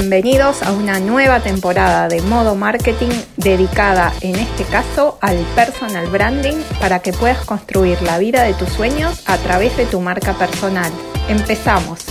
Bienvenidos a una nueva temporada de Modo Marketing dedicada en este caso al personal branding para que puedas construir la vida de tus sueños a través de tu marca personal. Empezamos.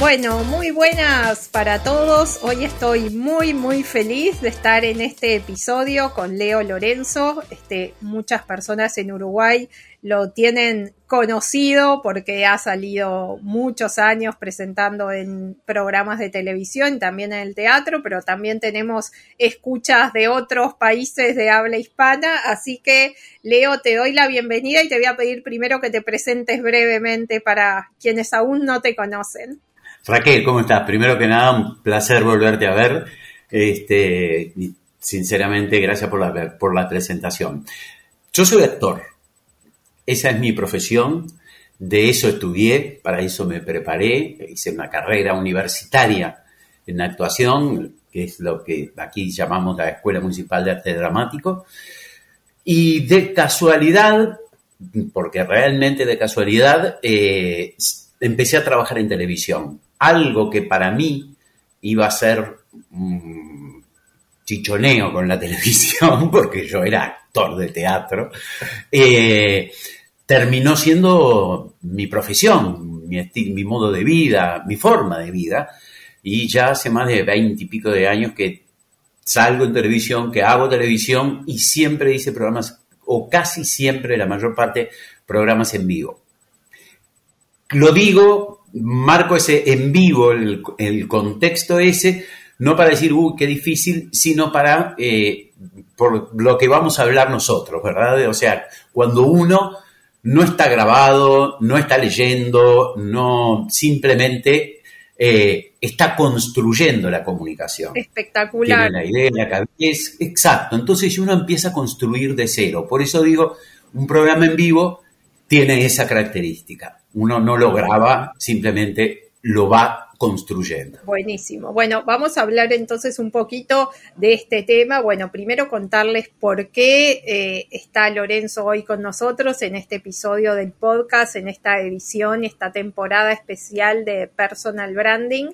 Bueno, muy buenas para todos. Hoy estoy muy muy feliz de estar en este episodio con Leo Lorenzo. Este, muchas personas en Uruguay lo tienen conocido porque ha salido muchos años presentando en programas de televisión, también en el teatro, pero también tenemos escuchas de otros países de habla hispana. Así que, Leo, te doy la bienvenida y te voy a pedir primero que te presentes brevemente para quienes aún no te conocen. Raquel, ¿cómo estás? Primero que nada, un placer volverte a ver. Este, sinceramente, gracias por la, por la presentación. Yo soy actor. Esa es mi profesión. De eso estudié, para eso me preparé. Hice una carrera universitaria en actuación, que es lo que aquí llamamos la Escuela Municipal de Arte Dramático. Y de casualidad, porque realmente de casualidad, eh, empecé a trabajar en televisión algo que para mí iba a ser un chichoneo con la televisión, porque yo era actor de teatro, eh, terminó siendo mi profesión, mi, mi modo de vida, mi forma de vida, y ya hace más de veinte y pico de años que salgo en televisión, que hago televisión y siempre hice programas, o casi siempre, la mayor parte, programas en vivo. Lo digo marco ese en vivo, el, contexto ese, no para decir, uy, qué difícil, sino para, eh, por lo que vamos a hablar nosotros, ¿verdad? O sea, cuando uno no está grabado, no está leyendo, no simplemente eh, está construyendo la comunicación. Espectacular. Tiene la idea, la cabeza. Exacto. Entonces uno empieza a construir de cero. Por eso digo, un programa en vivo tiene esa característica uno no lo graba, simplemente lo va construyendo. Buenísimo. Bueno, vamos a hablar entonces un poquito de este tema. Bueno, primero contarles por qué eh, está Lorenzo hoy con nosotros en este episodio del podcast, en esta edición, esta temporada especial de Personal Branding.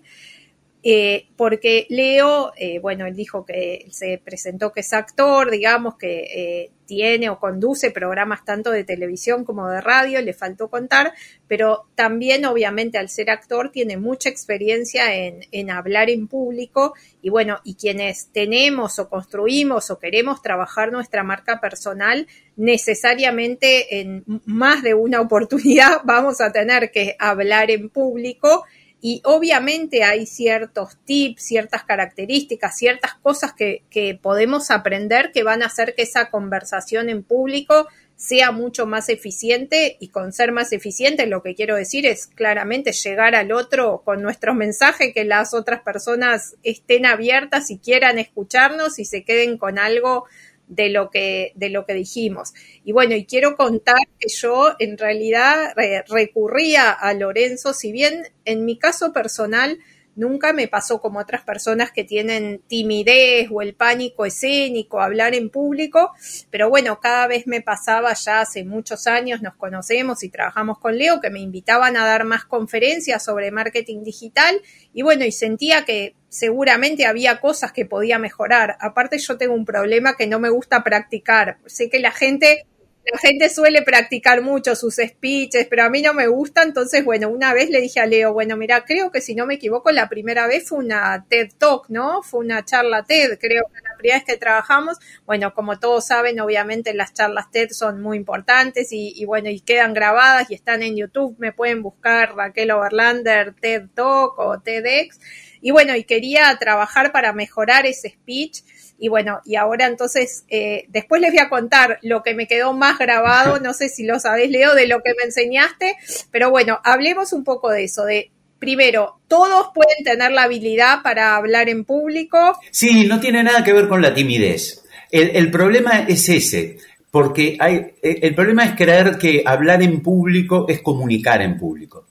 Eh, porque Leo, eh, bueno, él dijo que se presentó que es actor, digamos, que eh, tiene o conduce programas tanto de televisión como de radio, le faltó contar, pero también obviamente al ser actor tiene mucha experiencia en, en hablar en público y bueno, y quienes tenemos o construimos o queremos trabajar nuestra marca personal, necesariamente en más de una oportunidad vamos a tener que hablar en público y obviamente hay ciertos tips, ciertas características, ciertas cosas que, podemos aprender que van a hacer que esa conversación en público sea mucho más eficiente y con ser más eficiente lo que quiero decir es claramente llegar al otro con nuestro mensaje, que las otras personas estén abiertas y quieran escucharnos y se queden con algo de lo que, de lo que dijimos. Y bueno, y quiero contar que yo en realidad recurría a Lorenzo, si bien en mi caso personal Nunca me pasó como otras personas que tienen timidez o el pánico escénico, hablar en público, pero bueno, cada vez me pasaba ya hace muchos años, nos conocemos y trabajamos con Leo, que me invitaban a dar más conferencias sobre marketing digital y bueno, y sentía que seguramente había cosas que podía mejorar. Aparte yo tengo un problema que no me gusta practicar. Sé que la gente la gente suele practicar mucho sus speeches, pero a mí no me gusta, entonces, bueno, una vez le dije a Leo, bueno, mira, creo que si no me equivoco, la primera vez fue una TED Talk, ¿no? Fue una charla TED, creo que la primera vez que trabajamos, bueno, como todos saben, obviamente las charlas TED son muy importantes y, y bueno, y quedan grabadas y están en YouTube, me pueden buscar Raquel Overlander TED Talk o TEDx, y bueno, y quería trabajar para mejorar ese speech, y bueno, y ahora entonces, eh, después les voy a contar lo que me quedó más grabado, no sé si lo sabés, Leo, de lo que me enseñaste, pero bueno, hablemos un poco de eso, de primero, todos pueden tener la habilidad para hablar en público. Sí, no tiene nada que ver con la timidez. El, problema es ese, porque hay, el problema es creer que hablar en público es comunicar en público.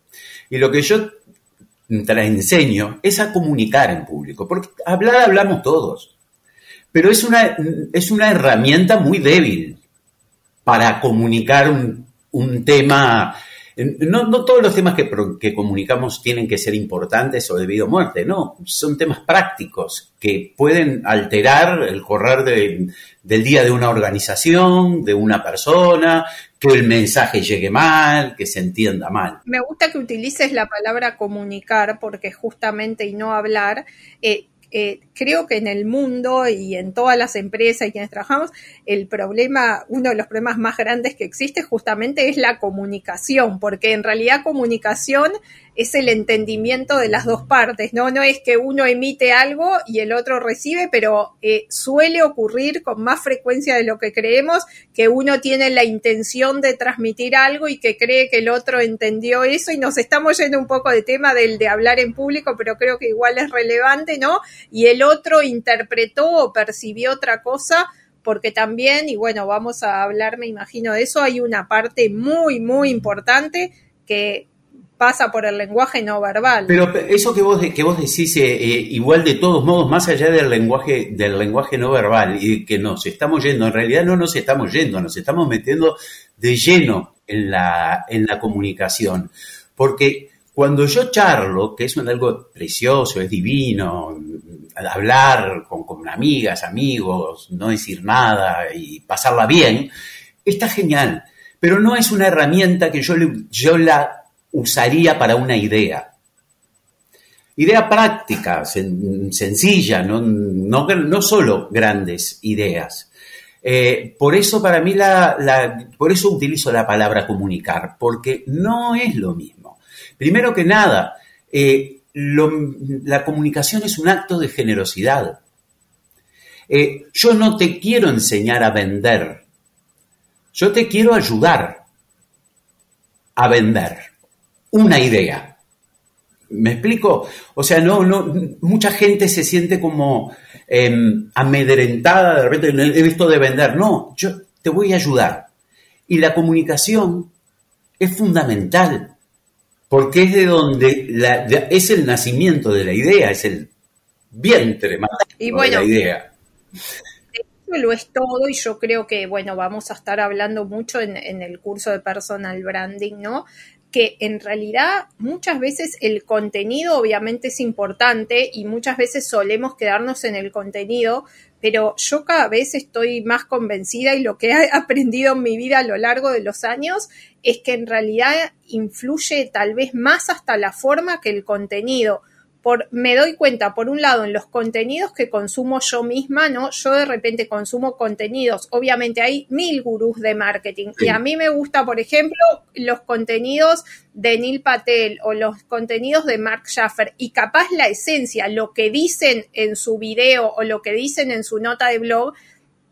Y lo que yo te enseño es a comunicar en público, porque hablar hablamos todos pero es una, es una herramienta muy débil para comunicar un, tema No, no todos los temas que, que, comunicamos tienen que ser importantes o debido a muerte, no, son temas prácticos que pueden alterar el correr del día de una organización, de una persona, que el mensaje llegue mal, que se entienda mal. Me gusta que utilices la palabra comunicar porque justamente y no hablar, eh, eh, creo que en el mundo y en todas las empresas y quienes trabajamos, el problema, uno de los problemas más grandes que existe justamente es la comunicación, porque en realidad comunicación es el entendimiento de las dos partes, ¿no? No es que uno emite algo y el otro recibe, pero eh, suele ocurrir con más frecuencia de lo que creemos que uno tiene la intención de transmitir algo y que cree que el otro entendió eso y nos estamos yendo un poco de tema del de hablar en público, pero creo que igual es relevante, ¿no? Y el otro interpretó o percibió otra cosa porque también, y bueno, vamos a hablar, me imagino, de eso, hay una parte muy, muy importante que pasa por el lenguaje no verbal. Pero eso que vos, que vos decís, eh, eh, igual de todos modos, más allá del lenguaje, del lenguaje no verbal, y que nos estamos yendo, en realidad no nos estamos yendo, nos estamos metiendo de lleno en la, en la comunicación. Porque cuando yo charlo, que es algo precioso, es divino, hablar con, amigas, amigos, no decir nada y pasarla bien, está genial. Pero no es una herramienta que yo, yo la usaría para una idea. Idea práctica, sencilla, no, no, no, solo grandes ideas. Eh, por eso para mí la, por eso utilizo la palabra comunicar, porque no es lo mismo. Primero que nada, eh, la comunicación es un acto de generosidad. Eh, yo no te quiero enseñar a vender, yo te quiero ayudar a vender una idea. ¿Me explico? O sea, no, no, mucha gente se siente como em, amedrentada de repente, he visto de vender. No, yo te voy a ayudar. Y la comunicación es fundamental, porque es de donde es el nacimiento de la idea, es el vientre y de la idea lo es todo y yo creo que, bueno, vamos a estar hablando mucho en, en, el curso de personal branding, ¿no? que en realidad muchas veces el contenido obviamente es importante y muchas veces solemos quedarnos en el contenido, pero yo cada vez estoy más convencida y lo que he aprendido en mi vida a lo largo de los años es que en realidad influye tal vez más hasta la forma que el contenido me doy cuenta, por un lado, en los contenidos que consumo yo misma, ¿no? Yo de repente consumo contenidos, obviamente hay mil gurús de marketing y a mí me gusta, por ejemplo, los contenidos de Neil Patel o los contenidos de Mark Schaffer y capaz la esencia, lo que dicen en su video o lo que dicen en su nota de blog,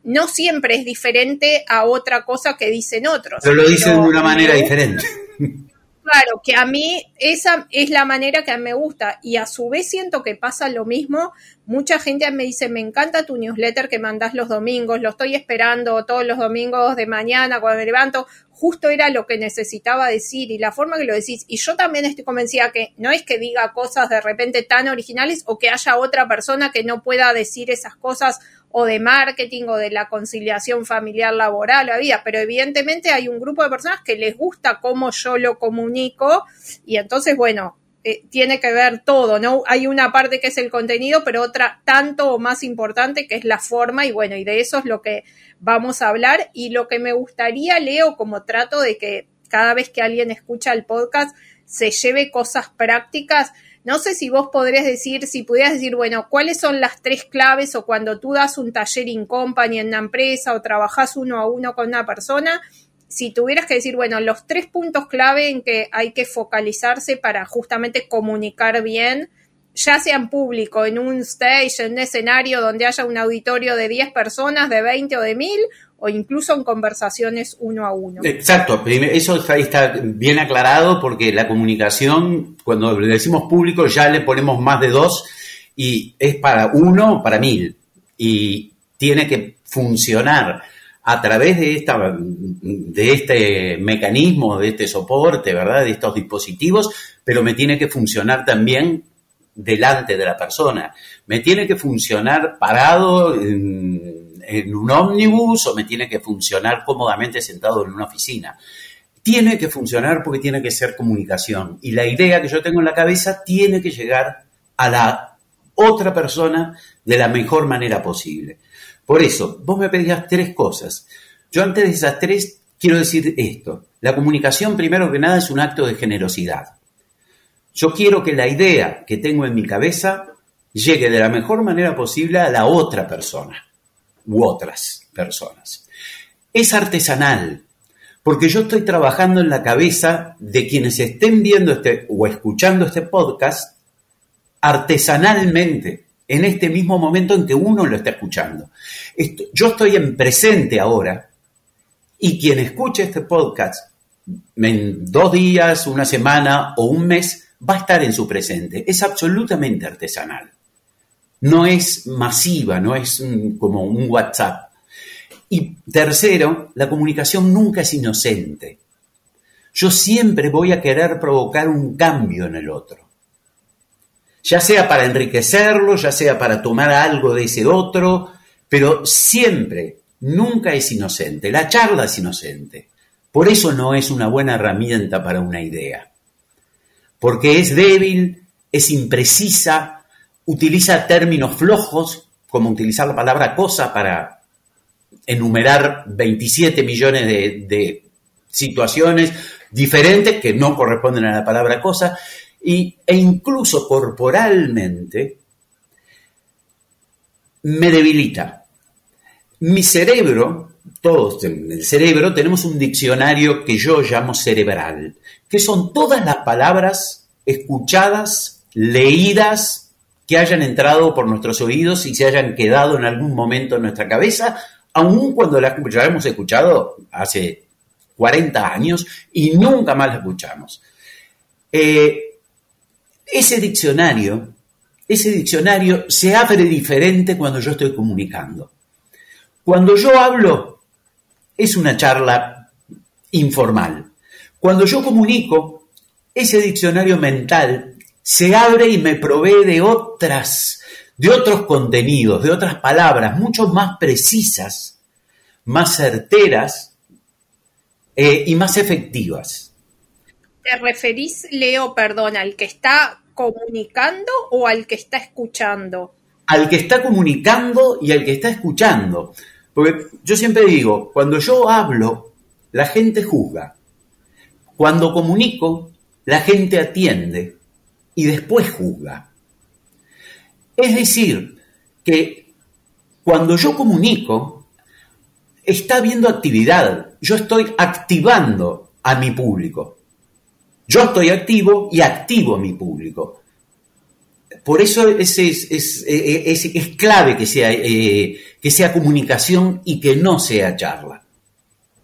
no siempre es diferente a otra cosa que dicen otros. Pero lo dicen de una manera diferente. Claro, que a mí esa es la manera que me gusta y a su vez siento que pasa lo mismo. Mucha gente me dice, me encanta tu newsletter que mandas los domingos, lo estoy esperando todos los domingos de mañana cuando me levanto. Justo era lo que necesitaba decir y la forma que lo decís. Y yo también estoy convencida que no es que diga cosas de repente tan originales o que haya otra persona que no pueda decir esas cosas o de marketing o de la conciliación familiar laboral o vida, pero evidentemente hay un grupo de personas que les gusta cómo yo lo comunico y entonces, bueno, eh, tiene que ver todo, ¿no? Hay una parte que es el contenido, pero otra tanto o más importante que es la forma y bueno, y de eso es lo que vamos a hablar y lo que me gustaría, Leo, como trato de que cada vez que alguien escucha el podcast se lleve cosas prácticas, no sé si vos podrías decir, si pudieras decir, bueno, cuáles son las tres claves o cuando tú das un taller in company en una empresa o trabajas uno a uno con una persona, si tuvieras que decir, bueno, los tres puntos clave en que hay que focalizarse para justamente comunicar bien, ya sea en público, en un stage, en un escenario donde haya un auditorio de 10 personas, de 20 o de 1000, o incluso en conversaciones uno a uno. Exacto, eso está, bien aclarado porque la comunicación, cuando le decimos público, ya le ponemos más de dos y es para uno, para mil. Y tiene que funcionar a través de, esta, de este mecanismo, de este soporte, ¿verdad? De estos dispositivos, pero me tiene que funcionar también delante de la persona. Me tiene que funcionar parado en, un ómnibus o me tiene que funcionar cómodamente sentado en una oficina. tiene que funcionar porque tiene que ser comunicación. Y la idea que yo tengo en la cabeza tiene que llegar a la otra persona de la mejor manera posible. Por eso, vos me pedías tres cosas. Yo antes de esas tres quiero decir esto. La comunicación, primero que nada, es un acto de generosidad. Yo quiero que la idea que tengo en mi cabeza llegue de la mejor manera posible a la otra persona u otras personas. Es artesanal, porque yo estoy trabajando en la cabeza de quienes estén viendo este o escuchando este podcast artesanalmente en este mismo momento en que uno lo está escuchando. yo estoy en presente ahora y quien escuche este podcast en dos días, una semana o un mes va a estar en su presente. Es absolutamente artesanal. No es masiva, no es como un WhatsApp. Y tercero, la comunicación nunca es inocente. Yo siempre voy a querer provocar un cambio en el otro ya sea para enriquecerlo, ya sea para tomar algo de ese otro, pero siempre, nunca es inocente. La charla es inocente. Por eso no es una buena herramienta para una idea. Porque es débil, es imprecisa, utiliza términos flojos, como utilizar la palabra cosa para enumerar 27 millones de, situaciones diferentes que no corresponden a la palabra cosa, y, e incluso corporalmente me debilita. Mi cerebro, todos en el cerebro, tenemos un diccionario que yo llamo cerebral, que son todas las palabras escuchadas, leídas, que hayan entrado por nuestros oídos y se hayan quedado en algún momento en nuestra cabeza, aun cuando ya hemos escuchado hace 40 años y nunca más las escuchamos. Eh, ese diccionario, ese diccionario se abre diferente cuando yo estoy comunicando. Cuando yo hablo, es una charla informal. Cuando yo comunico, ese diccionario mental se abre y me provee de otras, de otros contenidos, de otras palabras mucho más precisas, más certeras eh, y más efectivas. ¿Te referís, Leo, perdón, al que está comunicando o al que está escuchando? Al que está comunicando y al que está escuchando. Porque yo siempre digo, cuando yo hablo, la gente juzga. Cuando comunico, la gente atiende y después juzga. Es decir, que cuando yo comunico, está habiendo actividad. Yo estoy activando a mi público. Yo estoy activo y activo mi público. Por eso es, es, clave que sea, eh, que sea comunicación y que no sea charla.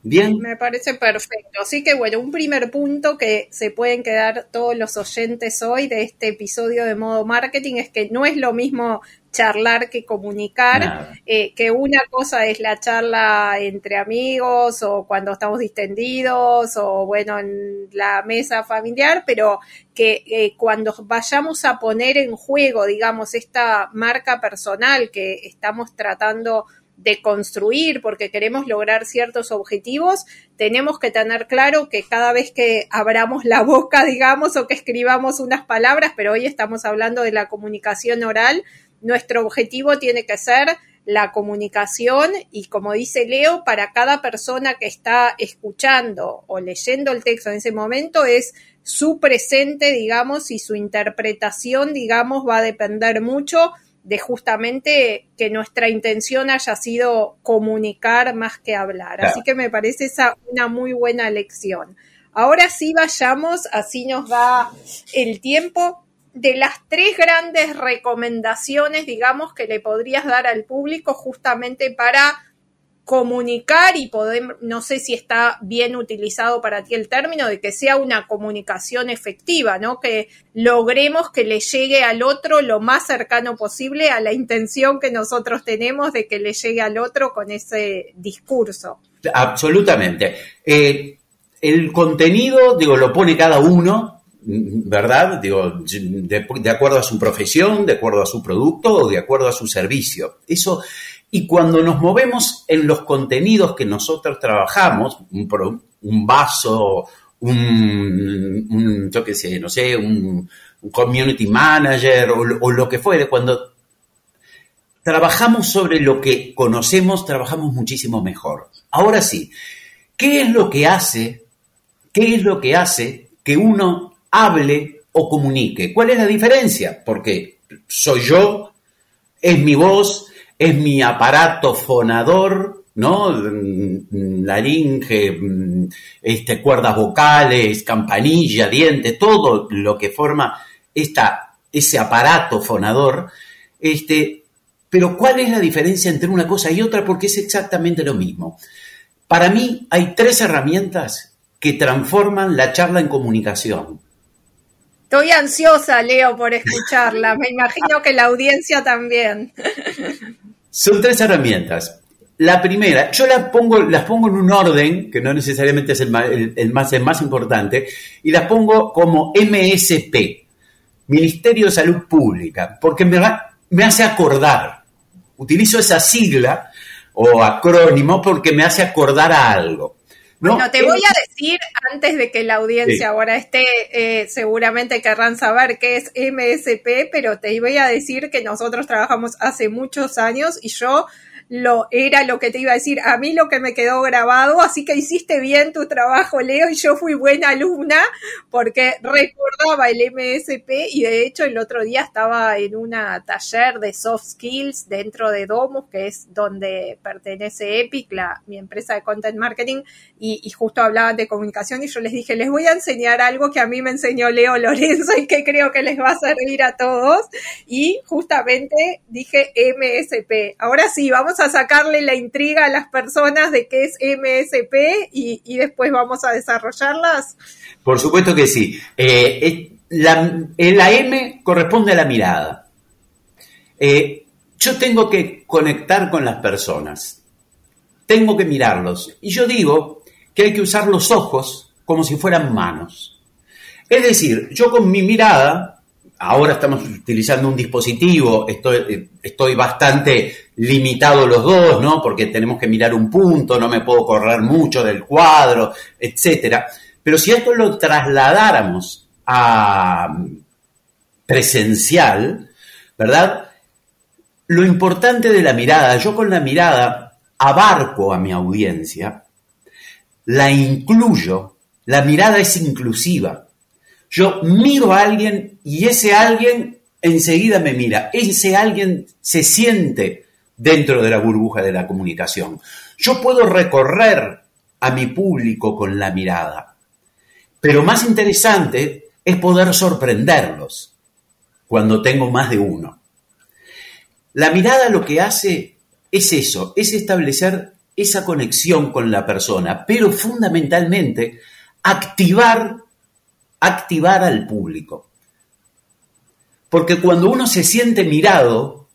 Bien. Me parece perfecto. Así que bueno, un primer punto que se pueden quedar todos los oyentes hoy de este episodio de modo marketing es que no es lo mismo charlar que comunicar, eh, que una cosa es la charla entre amigos o cuando estamos distendidos o bueno, en la mesa familiar, pero que eh, cuando vayamos a poner en juego, digamos, esta marca personal que estamos tratando de construir porque queremos lograr ciertos objetivos, tenemos que tener claro que cada vez que abramos la boca, digamos, o que escribamos unas palabras, pero hoy estamos hablando de la comunicación oral, nuestro objetivo tiene que ser la comunicación y como dice Leo, para cada persona que está escuchando o leyendo el texto en ese momento es su presente, digamos, y su interpretación, digamos, va a depender mucho de justamente que nuestra intención haya sido comunicar más que hablar. Así que me parece esa una muy buena lección. Ahora sí vayamos, así nos da el tiempo de las tres grandes recomendaciones, digamos, que le podrías dar al público justamente para comunicar y poder, no sé si está bien utilizado para ti el término, de que sea una comunicación efectiva, ¿no? Que logremos que le llegue al otro lo más cercano posible a la intención que nosotros tenemos de que le llegue al otro con ese discurso. Absolutamente. Eh, el contenido, digo, lo pone cada uno, ¿verdad? Digo, de, acuerdo a su profesión, de acuerdo a su producto o de acuerdo a su servicio. Eso, y cuando nos movemos en los contenidos que nosotros trabajamos, un vaso, un, yo qué sé, no sé, un, community manager o, lo que fuere, cuando trabajamos sobre lo que conocemos, trabajamos muchísimo mejor. Ahora sí, ¿qué es lo que hace, qué es lo que hace que uno hable o comunique? ¿Cuál es la diferencia? Porque soy yo, es mi voz, es mi aparato fonador, ¿no? Laringe, este, cuerdas vocales, campanilla, diente, todo lo que forma esta, ese aparato fonador, este, pero ¿cuál es la diferencia entre una cosa y otra? Porque es exactamente lo mismo. Para mí hay tres herramientas que transforman la charla en comunicación. Estoy ansiosa, Leo, por escucharla. Me imagino que la audiencia también. Son tres herramientas. La primera, yo las pongo, las pongo en un orden, que no necesariamente es el más, el más importante, y las pongo como MSP, Ministerio de Salud Pública, porque me, me hace acordar. Utilizo esa sigla o acrónimo porque me hace acordar a algo. ¿No? te voy a decir, antes de que la audiencia ahora esté, eh, seguramente querrán saber qué es MSP, pero te voy a decir que nosotros trabajamos hace muchos años y yo lo era lo que te iba a decir, a mí lo que me quedó grabado, así que hiciste bien tu trabajo, Leo, y yo fui buena alumna porque recordaba el MSP y de hecho el otro día estaba en una taller de soft skills dentro de Domus, que es donde pertenece Epic, la, mi empresa de content marketing, y, y justo hablaban de comunicación y yo les dije, les voy a enseñar algo que a mí me enseñó Leo Lorenzo y que creo que les va a servir a todos. Y justamente dije MSP. Ahora sí, vamos a sacarle la intriga a las personas de qué es MSP y, después vamos a desarrollarlas? Por supuesto que sí. Eh, la, M corresponde a la mirada. Eh, yo tengo que conectar con las personas. Tengo que mirarlos. Y yo digo que hay que usar los ojos como si fueran manos. Es decir, yo con mi mirada ahora estamos utilizando un dispositivo, estoy, estoy bastante limitado los dos, ¿no? Porque tenemos que mirar un punto, no me puedo correr mucho del cuadro, etcétera. Pero si esto lo trasladáramos a presencial, ¿verdad? Lo importante de la mirada, yo con la mirada abarco a mi audiencia, la incluyo, la mirada es inclusiva. Yo miro a alguien y ese alguien enseguida me mira. Ese alguien se siente dentro de la burbuja de la comunicación. Yo puedo recorrer a mi público con la mirada. Pero más interesante es poder sorprenderlos cuando tengo más de uno. La mirada lo que hace es eso, es establecer esa conexión con la persona, pero fundamentalmente activar activar al público. Porque cuando uno se siente mirado,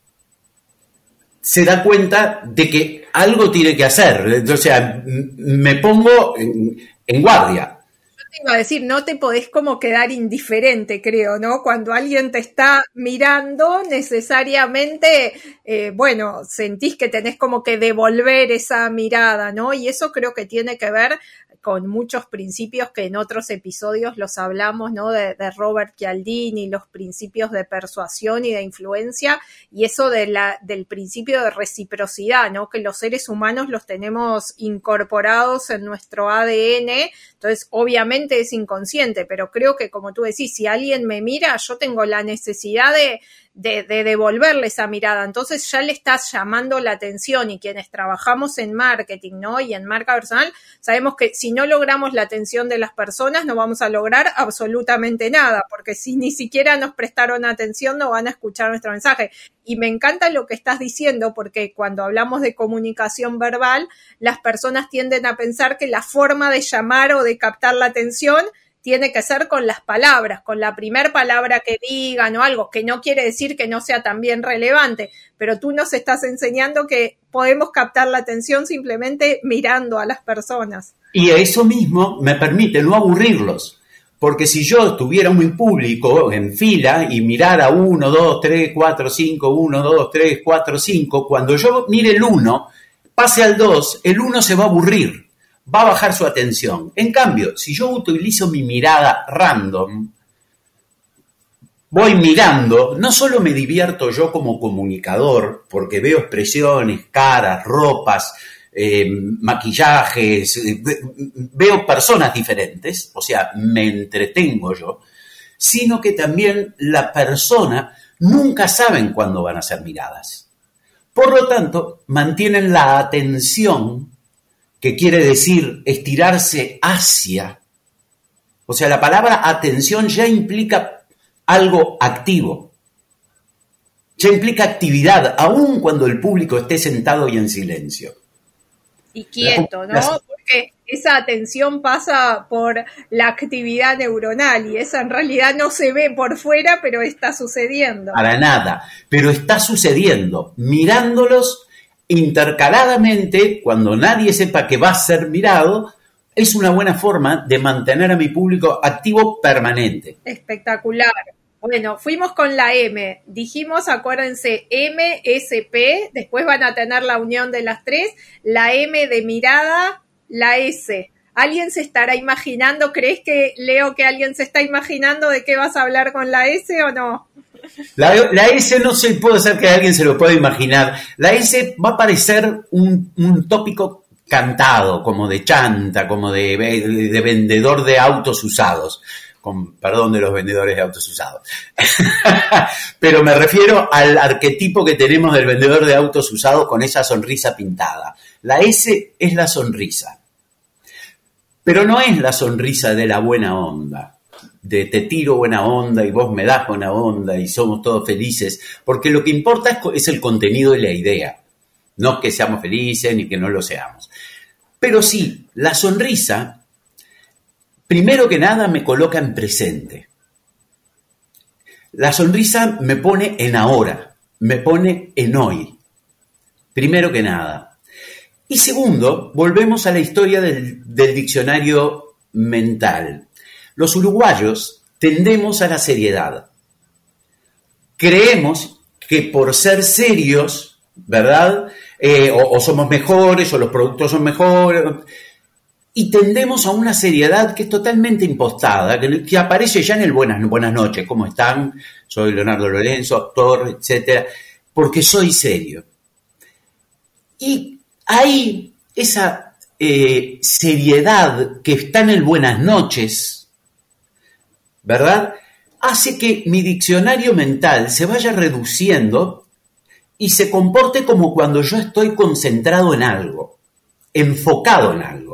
se da cuenta de que algo tiene que hacer. Sea, me pongo en, guardia. Yo te iba a decir, no te podés como quedar indiferente, creo, ¿no? Cuando alguien te está mirando, necesariamente, eh, bueno, sentís que tenés como que devolver esa mirada, ¿no? Y eso creo que tiene que ver con muchos principios que en otros episodios los hablamos, ¿no? De, Robert Cialdini, los principios de persuasión y de influencia, y eso de del principio de reciprocidad, ¿no? Que los seres humanos los tenemos incorporados en nuestro ADN, entonces obviamente es inconsciente, pero creo que como tú decís, si alguien me mira, yo tengo la necesidad de, de, devolverle esa mirada. Entonces ya le estás llamando la atención y quienes trabajamos en marketing, ¿no? Y en marca personal, sabemos que si no logramos la atención de las personas, no vamos a lograr absolutamente nada, porque si ni siquiera nos prestaron atención, no van a escuchar nuestro mensaje. Y me encanta lo que estás diciendo, porque cuando hablamos de comunicación verbal, las personas tienden a pensar que la forma de llamar o de captar la atención tiene que ser con las palabras, con la primer palabra que digan o algo, que no quiere decir que no sea también relevante, pero tú nos estás enseñando que podemos captar la atención simplemente mirando a las personas. Y eso mismo me permite no aburrirlos, porque si yo tuviera un público en fila y mirara uno, dos, tres, cuatro, cinco, uno, dos, tres, cuatro, cinco, cuando yo mire el uno, pase al dos, el uno se va a aburrir va a bajar su atención. En cambio, si yo utilizo mi mirada random, voy mirando, no solo me divierto yo como comunicador, porque veo expresiones, caras, ropas, eh, maquillajes, eh, veo personas diferentes, o sea, me entretengo yo, sino que también la persona nunca saben cuándo van a ser miradas. Por lo tanto, mantienen la atención, que quiere decir estirarse hacia. O sea, la palabra atención ya implica algo activo. Ya implica actividad, aun cuando el público esté sentado y en silencio. Y quieto, ¿no? Porque esa atención pasa por la actividad neuronal y esa en realidad no se ve por fuera, pero está sucediendo. Para nada, pero está sucediendo. Mirándolos intercaladamente, cuando nadie sepa que va a ser mirado, es una buena forma de mantener a mi público activo permanente. Espectacular. Bueno, fuimos con la M. Dijimos, acuérdense, MSP, después van a tener la unión de las tres, la M de mirada, la S. ¿Alguien se estará imaginando? ¿Crees que, Leo, que alguien se está imaginando de qué vas a hablar con la S o no? La, S no se puede ser que alguien se lo pueda imaginar. La S va a parecer un, tópico cantado, como de chanta, como de, de vendedor de autos usados perdón de los vendedores de autos usados. Pero me refiero al arquetipo que tenemos del vendedor de autos usados con esa sonrisa pintada. La S es la sonrisa. Pero no es la sonrisa de la buena onda, de te tiro buena onda y vos me das buena onda y somos todos felices, porque lo que importa es, el contenido y la idea, no que seamos felices ni que no lo seamos. Pero sí, la sonrisa primero que nada me coloca en presente. La sonrisa me pone en ahora, me pone en hoy. Primero que nada. Y segundo, volvemos a la historia del, diccionario mental. Los uruguayos tendemos a la seriedad. Creemos que por ser serios, ¿verdad? Eh, o, somos mejores, o los productos son mejores y tendemos a una seriedad que es totalmente impostada, que, aparece ya en el buenas, buenas noches, ¿cómo están? Soy Leonardo Lorenzo, actor, etcétera, porque soy serio. Y ahí esa eh, seriedad que está en el buenas noches, ¿verdad? Hace que mi diccionario mental se vaya reduciendo y se comporte como cuando yo estoy concentrado en algo, enfocado en algo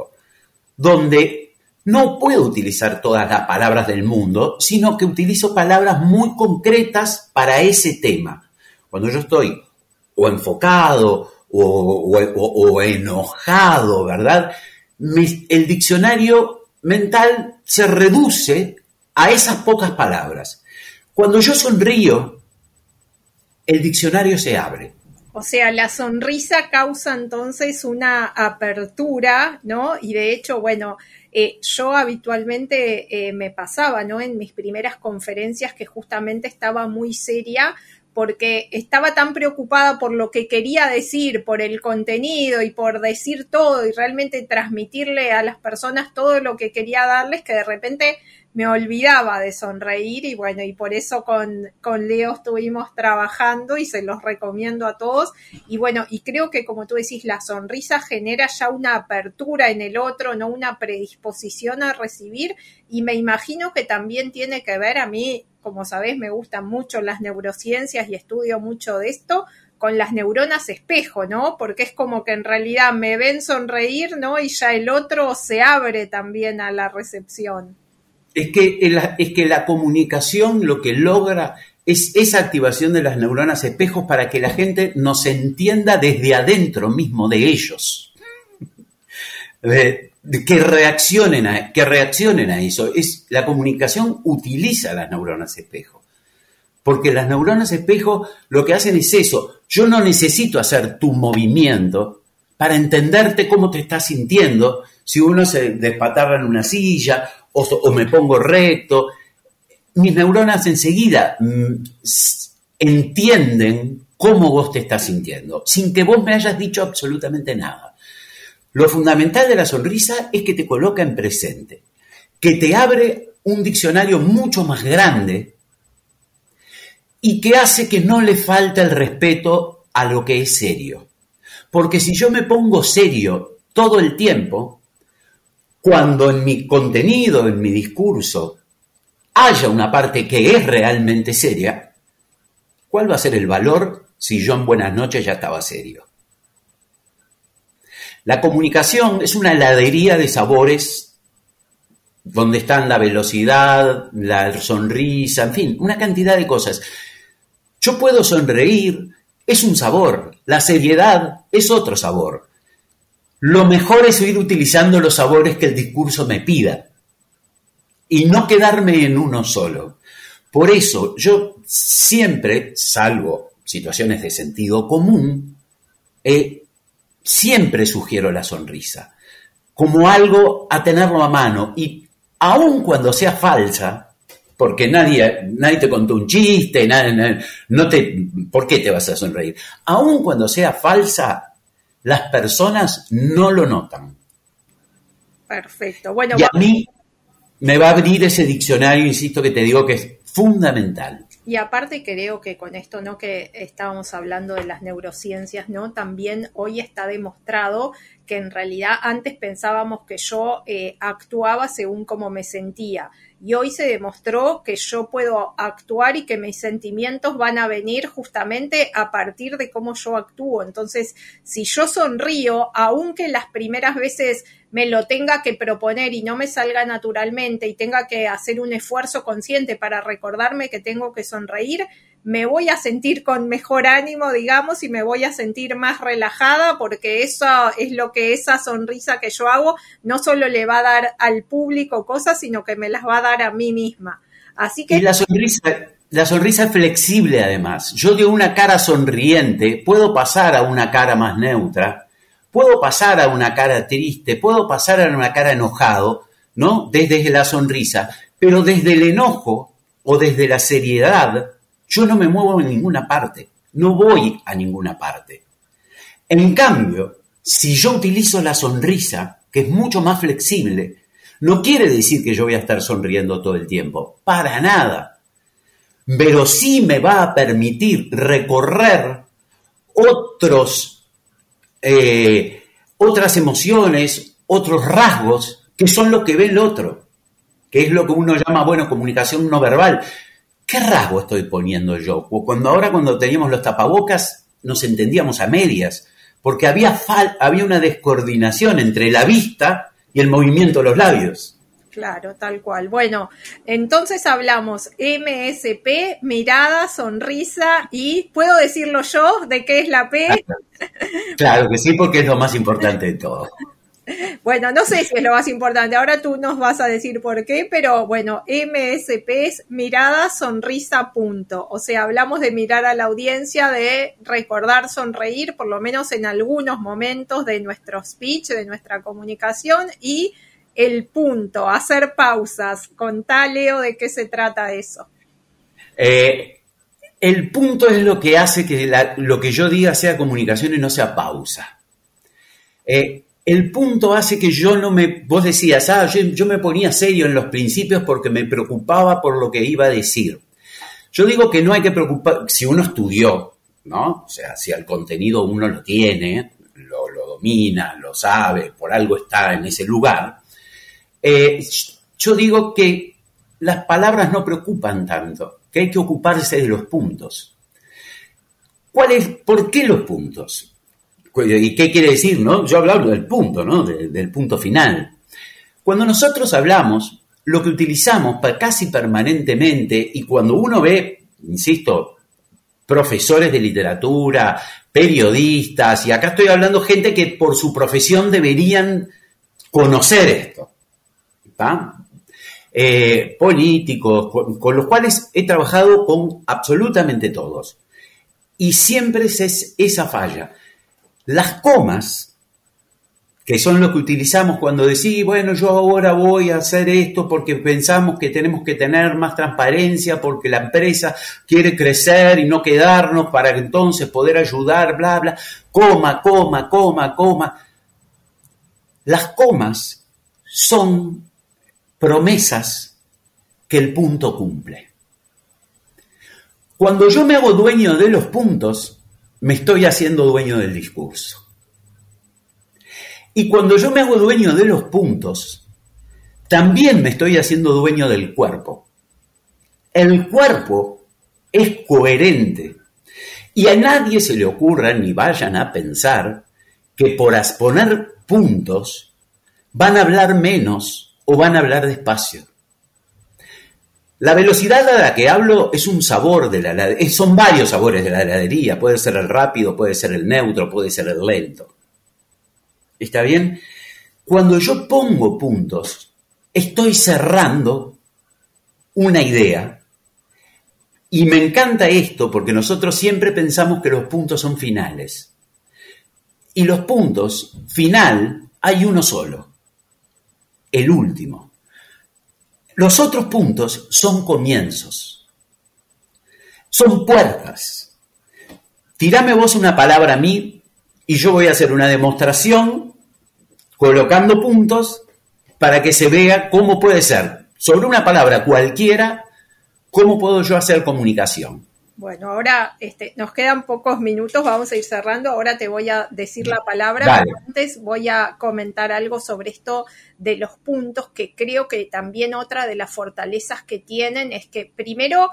donde no puedo utilizar todas las palabras del mundo, sino que utilizo palabras muy concretas para ese tema. Cuando yo estoy o enfocado o, enojado, ¿verdad? el diccionario mental se reduce a esas pocas palabras. Cuando yo sonrío, el diccionario se abre. O sea, la sonrisa causa entonces una apertura, ¿no? Y de hecho, bueno, eh, yo habitualmente eh, me pasaba, ¿no? En mis primeras conferencias que justamente estaba muy seria porque estaba tan preocupada por lo que quería decir, por el contenido y por decir todo y realmente transmitirle a las personas todo lo que quería darles que de repente me olvidaba de sonreír y bueno, y por eso con, con Leo estuvimos trabajando y se los recomiendo a todos. Y bueno, y creo que como tú decís, la sonrisa genera ya una apertura en el otro, no una predisposición a recibir y me imagino que también tiene que ver a mí, como sabés, me gustan mucho las neurociencias y estudio mucho de esto, con las neuronas espejo, ¿no? Porque es como que en realidad me ven sonreír, ¿no? Y ya el otro se abre también a la recepción es que, es que la comunicación lo que logra es esa activación de las neuronas espejos para que la gente nos entienda desde adentro mismo de ellos. que reaccionen a, que reaccionen a eso. Es, la comunicación utiliza las neuronas espejo. Porque las neuronas espejo lo que hacen es eso. Yo no necesito hacer tu movimiento para entenderte cómo te estás sintiendo si uno se despatarra en una silla o, me pongo recto. Mis neuronas enseguida mm, entienden cómo vos te estás sintiendo, sin que vos me hayas dicho absolutamente nada. Lo fundamental de la sonrisa es que te coloca en presente, que te abre un diccionario mucho más grande y que hace que no le falte el respeto a lo que es serio. Porque si yo me pongo serio todo el tiempo, cuando en mi contenido, en mi discurso, haya una parte que es realmente seria, ¿cuál va a ser el valor si yo en buenas noches ya estaba serio? La comunicación es una heladería de sabores donde están la velocidad, la sonrisa, en fin, una cantidad de cosas. Yo puedo sonreír, es un sabor, la seriedad es otro sabor. Lo mejor es ir utilizando los sabores que el discurso me pida y no quedarme en uno solo. Por eso yo siempre, salvo situaciones de sentido común, eh, siempre sugiero la sonrisa como algo a tenerlo a mano y aun cuando sea falsa, porque nadie, nadie te contó un chiste, nadie, no te, ¿por qué te vas a sonreír? Aun cuando sea falsa, las personas no lo notan. Perfecto. Bueno, y a mí me va a abrir ese diccionario, insisto, que te digo que es fundamental. Y aparte creo que con esto, ¿no? Que estábamos hablando de las neurociencias, ¿no? También hoy está demostrado que en realidad antes pensábamos que yo eh, actuaba según cómo me sentía y hoy se demostró que yo puedo actuar y que mis sentimientos van a venir justamente a partir de cómo yo actúo. Entonces, si yo sonrío, aunque las primeras veces me lo tenga que proponer y no me salga naturalmente y tenga que hacer un esfuerzo consciente para recordarme que tengo que sonreír, me voy a sentir con mejor ánimo, digamos, y me voy a sentir más relajada porque eso es lo que esa sonrisa que yo hago no solo le va a dar al público cosas, sino que me las va a dar a mí misma. Así que... Y la sonrisa, la sonrisa es flexible además. Yo de una cara sonriente puedo pasar a una cara más neutra, puedo pasar a una cara triste, puedo pasar a una cara enojado, ¿no? Desde la sonrisa, pero desde el enojo o desde la seriedad yo no me muevo en ninguna parte, no voy a ninguna parte. En cambio, si yo utilizo la sonrisa, que es mucho más flexible, no quiere decir que yo voy a estar sonriendo todo el tiempo, para nada. Pero sí me va a permitir recorrer otros, eh, otras emociones, otros rasgos que son lo que ve el otro, que es lo que uno llama, bueno, comunicación no verbal. ¿Qué rasgo estoy poniendo yo? Cuando ahora cuando teníamos los tapabocas nos entendíamos a medias, porque había, había una descoordinación entre la vista y el movimiento de los labios. Claro, tal cual. Bueno, entonces hablamos MSP, mirada, sonrisa y ¿puedo decirlo yo de qué es la P? Claro que sí, porque es lo más importante de todo. Bueno, no sé si es lo más importante, ahora tú nos vas a decir por qué, pero bueno, MSP es mirada, sonrisa, punto. O sea, hablamos de mirar a la audiencia, de recordar sonreír, por lo menos en algunos momentos de nuestro speech, de nuestra comunicación, y el punto, hacer pausas. Contá, Leo, de qué se trata eso. Eh, el punto es lo que hace que lo que yo diga sea comunicación y no sea pausa. Eh, el punto hace que yo no me, vos decías, ah, yo, me ponía serio en los principios porque me preocupaba por lo que iba a decir. Yo digo que no hay que preocupar, si uno estudió, ¿no? O sea, si el contenido uno lo tiene, lo, domina, lo sabe, por algo está en ese lugar, eh, yo digo que las palabras no preocupan tanto, que hay que ocuparse de los puntos. ¿Cuál es, ¿Por qué los puntos? ¿Y qué quiere decir? No? Yo hablo del punto, ¿no? del punto final. Cuando nosotros hablamos, lo que utilizamos casi permanentemente, y cuando uno ve, insisto, profesores de literatura, periodistas, y acá estoy hablando gente que por su profesión deberían conocer esto, eh, políticos, con, los cuales he trabajado con absolutamente todos. Y siempre es esa falla. Las comas, que son lo que utilizamos cuando decís, bueno, yo ahora voy a hacer esto porque pensamos que tenemos que tener más transparencia, porque la empresa quiere crecer y no quedarnos para entonces poder ayudar, bla, bla, coma, coma, coma, coma. Las comas son promesas que el punto cumple. Cuando yo me hago dueño de los puntos, me estoy haciendo dueño del discurso. Y cuando yo me hago dueño de los puntos, también me estoy haciendo dueño del cuerpo. El cuerpo es coherente. Y a nadie se le ocurra ni vayan a pensar que por poner puntos van a hablar menos o van a hablar despacio. La velocidad a la que hablo es un sabor de la heladería, son varios sabores de la heladería, puede ser el rápido, puede ser el neutro, puede ser el lento. ¿Está bien? Cuando yo pongo puntos, estoy cerrando una idea. Y me encanta esto porque nosotros siempre pensamos que los puntos son finales. Y los puntos, final, hay uno solo, el último. Los otros puntos son comienzos, son puertas. Tirame vos una palabra a mí y yo voy a hacer una demostración colocando puntos para que se vea cómo puede ser sobre una palabra cualquiera, cómo puedo yo hacer comunicación. Bueno, ahora este, nos quedan pocos minutos, vamos a ir cerrando. Ahora te voy a decir la palabra, pero antes voy a comentar algo sobre esto de los puntos, que creo que también otra de las fortalezas que tienen es que primero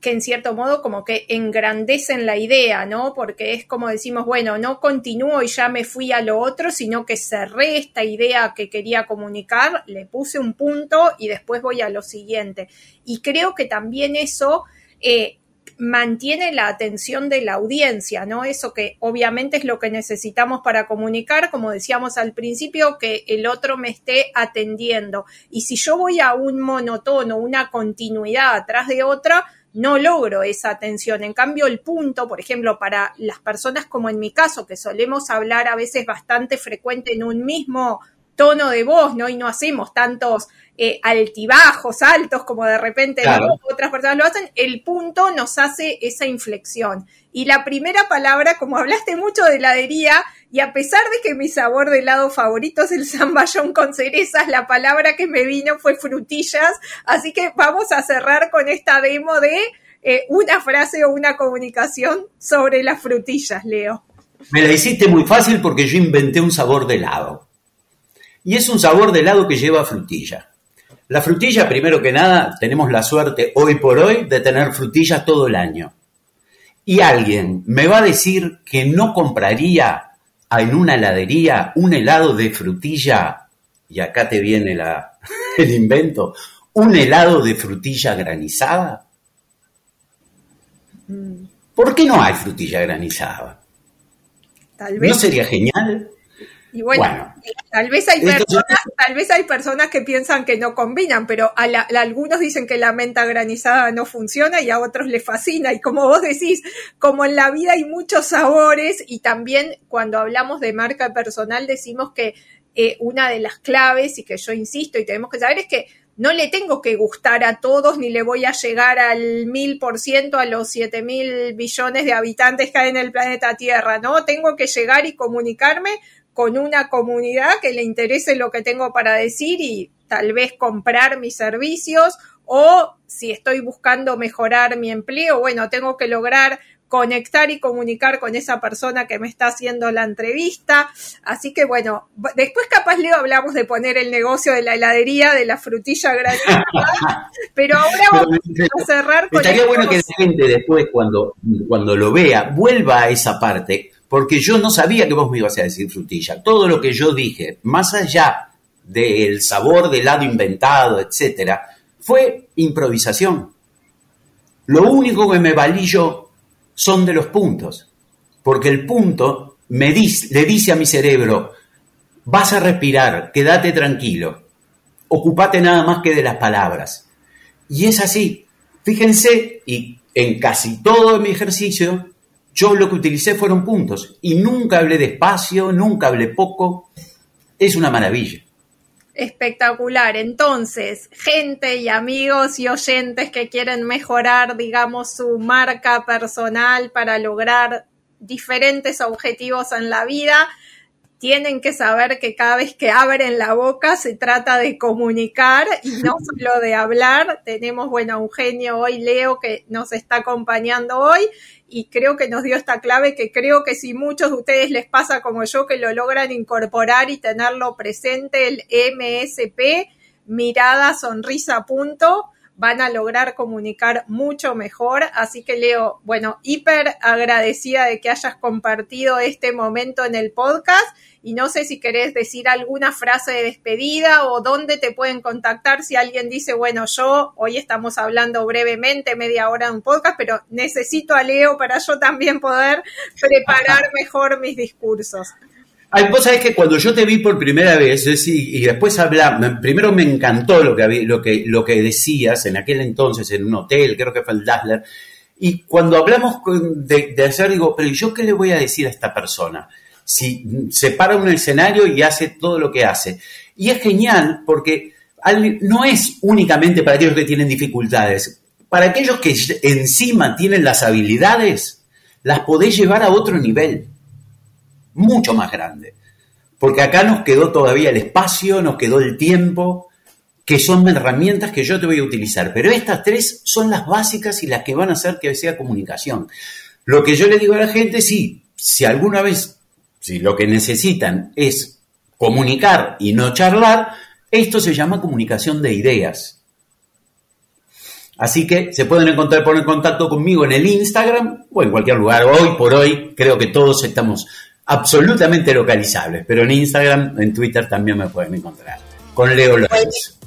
que en cierto modo como que engrandecen la idea, ¿no? Porque es como decimos, bueno, no continúo y ya me fui a lo otro, sino que cerré esta idea que quería comunicar, le puse un punto y después voy a lo siguiente. Y creo que también eso eh, mantiene la atención de la audiencia, ¿no? Eso que obviamente es lo que necesitamos para comunicar, como decíamos al principio, que el otro me esté atendiendo. Y si yo voy a un monotono, una continuidad atrás de otra, no logro esa atención. En cambio, el punto, por ejemplo, para las personas como en mi caso, que solemos hablar a veces bastante frecuente en un mismo tono de voz, ¿no? Y no hacemos tantos eh, altibajos, altos, como de repente otras personas lo hacen, el punto nos hace esa inflexión. Y la primera palabra, como hablaste mucho de heladería, y a pesar de que mi sabor de helado favorito es el zamballón con cerezas, la palabra que me vino fue frutillas, así que vamos a cerrar con esta demo de eh, una frase o una comunicación sobre las frutillas, Leo. Me la hiciste muy fácil porque yo inventé un sabor de helado. Y es un sabor de helado que lleva frutilla. La frutilla, primero que nada, tenemos la suerte hoy por hoy de tener frutillas todo el año. Y alguien me va a decir que no compraría en una heladería un helado de frutilla, y acá te viene la, el invento, un helado de frutilla granizada. Mm. ¿Por qué no hay frutilla granizada? Tal vez. ¿No sería genial? Y bueno, tal vez hay personas, tal vez hay personas que piensan que no combinan, pero a, algunos dicen que la menta granizada no funciona y a otros les fascina. Y como vos decís, como en la vida hay muchos sabores y también cuando hablamos de marca personal decimos que eh, una de las claves y que yo insisto y tenemos que saber es que no le tengo que gustar a todos ni le voy a llegar al mil por ciento a los siete mil billones de habitantes que hay en el planeta Tierra, ¿no? Tengo que llegar y comunicarme con una comunidad que le interese lo que tengo para decir y tal vez comprar mis servicios o si estoy buscando mejorar mi empleo, bueno, tengo que lograr conectar y comunicar con esa persona que me está haciendo la entrevista. Así que bueno, después capaz Leo hablamos de poner el negocio de la heladería, de la frutilla gratuita, pero ahora vamos a cerrar con... Estaría bueno que la gente después cuando, cuando lo vea vuelva a esa parte porque yo no sabía que vos me ibas a decir frutilla. Todo lo que yo dije, más allá del sabor del lado inventado, etcétera, fue improvisación. Lo único que me valí yo son de los puntos, porque el punto me dice, le dice a mi cerebro, vas a respirar, quédate tranquilo, ocupate nada más que de las palabras. Y es así. Fíjense, y en casi todo mi ejercicio yo lo que utilicé fueron puntos y nunca hablé despacio, nunca hablé poco. Es una maravilla. Espectacular. Entonces, gente y amigos y oyentes que quieren mejorar, digamos, su marca personal para lograr diferentes objetivos en la vida, tienen que saber que cada vez que abren la boca se trata de comunicar y no solo de hablar. Tenemos, bueno, Eugenio hoy, Leo, que nos está acompañando hoy y creo que nos dio esta clave que creo que si muchos de ustedes les pasa como yo, que lo logran incorporar y tenerlo presente, el MSP, mirada, sonrisa, punto, van a lograr comunicar mucho mejor. Así que Leo, bueno, hiper agradecida de que hayas compartido este momento en el podcast y no sé si querés decir alguna frase de despedida o dónde te pueden contactar si alguien dice, bueno, yo hoy estamos hablando brevemente, media hora de un podcast, pero necesito a Leo para yo también poder preparar mejor mis discursos. Ay, vos sabés que cuando yo te vi por primera vez, y, y después hablar, primero me encantó lo que, lo, que, lo que decías en aquel entonces en un hotel, creo que fue el Dazzler, y cuando hablamos de, de hacer, digo, pero ¿yo qué le voy a decir a esta persona? Si se para un escenario y hace todo lo que hace. Y es genial porque no es únicamente para aquellos que tienen dificultades, para aquellos que encima tienen las habilidades, las podés llevar a otro nivel, mucho más grande. Porque acá nos quedó todavía el espacio, nos quedó el tiempo, que son herramientas que yo te voy a utilizar. Pero estas tres son las básicas y las que van a hacer que sea comunicación. Lo que yo le digo a la gente, sí, si alguna vez si lo que necesitan es comunicar y no charlar, esto se llama comunicación de ideas. Así que se pueden encontrar, poner en contacto conmigo en el Instagram o en cualquier lugar. Hoy por hoy creo que todos estamos absolutamente localizables, pero en Instagram, en Twitter también me pueden encontrar. Con Leo López.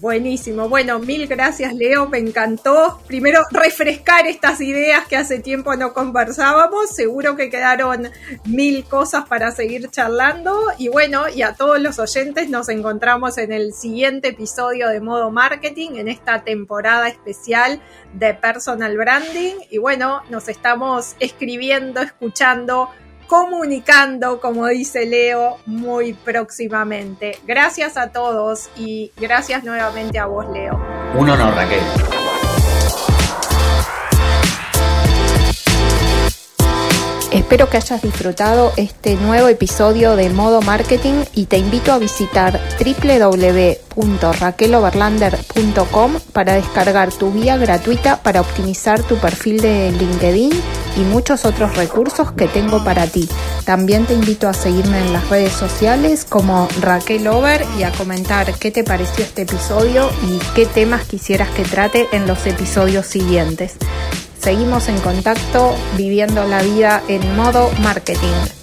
Buenísimo. Bueno, mil gracias, Leo. Me encantó. Primero, refrescar estas ideas que hace tiempo no conversábamos. Seguro que quedaron mil cosas para seguir charlando. Y bueno, y a todos los oyentes nos encontramos en el siguiente episodio de Modo Marketing, en esta temporada especial de Personal Branding. Y bueno, nos estamos escribiendo, escuchando comunicando, como dice Leo, muy próximamente. Gracias a todos y gracias nuevamente a vos, Leo. Un honor, Raquel. Espero que hayas disfrutado este nuevo episodio de Modo Marketing y te invito a visitar www.raqueloverlander.com para descargar tu guía gratuita para optimizar tu perfil de LinkedIn y muchos otros recursos que tengo para ti. También te invito a seguirme en las redes sociales como Raquel Over y a comentar qué te pareció este episodio y qué temas quisieras que trate en los episodios siguientes. Seguimos en contacto viviendo la vida en modo marketing.